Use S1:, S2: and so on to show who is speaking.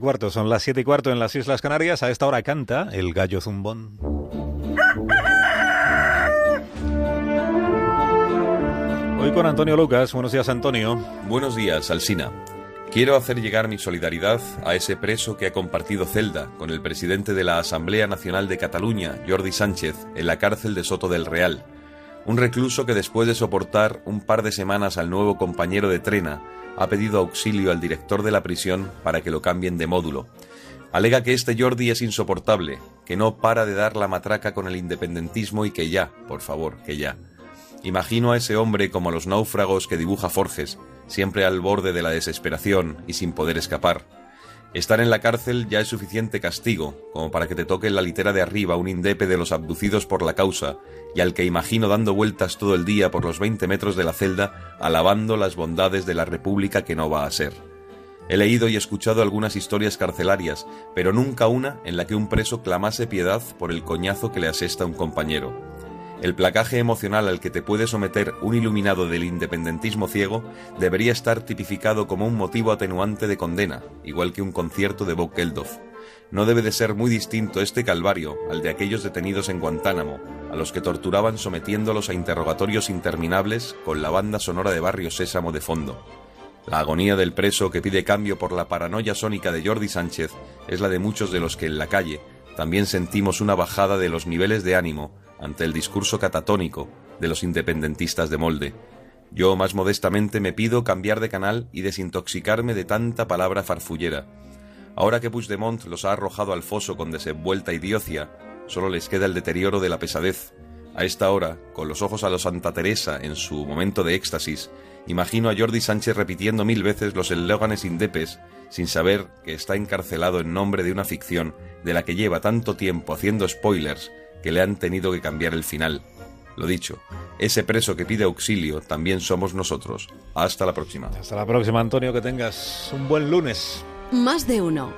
S1: Cuarto, son las siete y cuarto en las Islas Canarias. A esta hora canta el gallo zumbón. Hoy con Antonio Lucas. Buenos días, Antonio.
S2: Buenos días, Alsina. Quiero hacer llegar mi solidaridad a ese preso que ha compartido celda con el presidente de la Asamblea Nacional de Cataluña, Jordi Sánchez, en la cárcel de Soto del Real. Un recluso que después de soportar un par de semanas al nuevo compañero de trena, ha pedido auxilio al director de la prisión para que lo cambien de módulo. Alega que este Jordi es insoportable, que no para de dar la matraca con el independentismo y que ya, por favor, que ya. Imagino a ese hombre como los náufragos que dibuja Forges, siempre al borde de la desesperación y sin poder escapar. Estar en la cárcel ya es suficiente castigo como para que te toque en la litera de arriba un indepe de los abducidos por la causa y al que imagino dando vueltas todo el día por los 20 metros de la celda alabando las bondades de la república que no va a ser. He leído y escuchado algunas historias carcelarias, pero nunca una en la que un preso clamase piedad por el coñazo que le asesta un compañero. El placaje emocional al que te puede someter un iluminado del independentismo ciego debería estar tipificado como un motivo atenuante de condena, igual que un concierto de Bob Geldof. No debe de ser muy distinto este calvario al de aquellos detenidos en Guantánamo, a los que torturaban sometiéndolos a interrogatorios interminables con la banda sonora de Barrio Sésamo de fondo. La agonía del preso que pide cambio por la paranoia sónica de Jordi Sánchez es la de muchos de los que en la calle también sentimos una bajada de los niveles de ánimo ante el discurso catatónico de los independentistas de molde. Yo más modestamente me pido cambiar de canal y desintoxicarme de tanta palabra farfullera. Ahora que Puigdemont los ha arrojado al foso con desenvuelta idiocia, solo les queda el deterioro de la pesadez. A esta hora, con los ojos a los Santa Teresa en su momento de éxtasis, imagino a Jordi Sánchez repitiendo mil veces los eslóganes indepes sin saber que está encarcelado en nombre de una ficción de la que lleva tanto tiempo haciendo spoilers que le han tenido que cambiar el final. Lo dicho, ese preso que pide auxilio también somos nosotros. Hasta la próxima.
S1: Hasta la próxima, Antonio, que tengas un buen lunes.
S3: Más de uno.